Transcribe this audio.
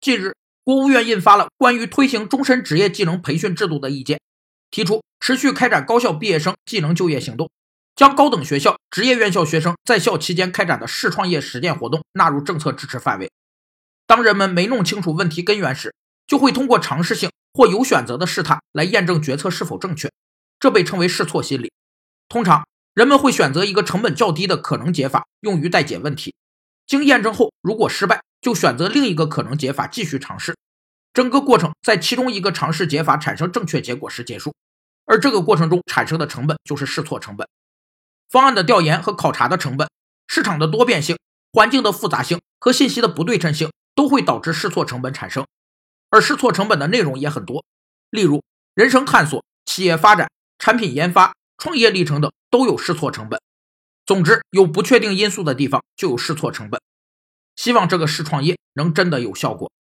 近日，国务院印发了关于推行终身职业技能培训制度的意见，提出持续开展高校毕业生技能就业行动，将高等学校、职业院校学生在校期间开展的试创业实践活动纳入政策支持范围。当人们没弄清楚问题根源时，就会通过尝试性或有选择的试探来验证决策是否正确，这被称为试错心理。通常，人们会选择一个成本较低的可能解法用于待解问题，经验证后，如果失败，就选择另一个可能解法继续尝试。整个过程在其中一个尝试解法产生正确结果时结束，而这个过程中产生的成本就是试错成本。方案的调研和考察的成本、市场的多变性、环境的复杂性和信息的不对称性都会导致试错成本产生，而试错成本的内容也很多，例如人生探索、企业发展、产品研发。创业历程等都有试错成本。总之，有不确定因素的地方就有试错成本。希望这个试创业能真的有效果。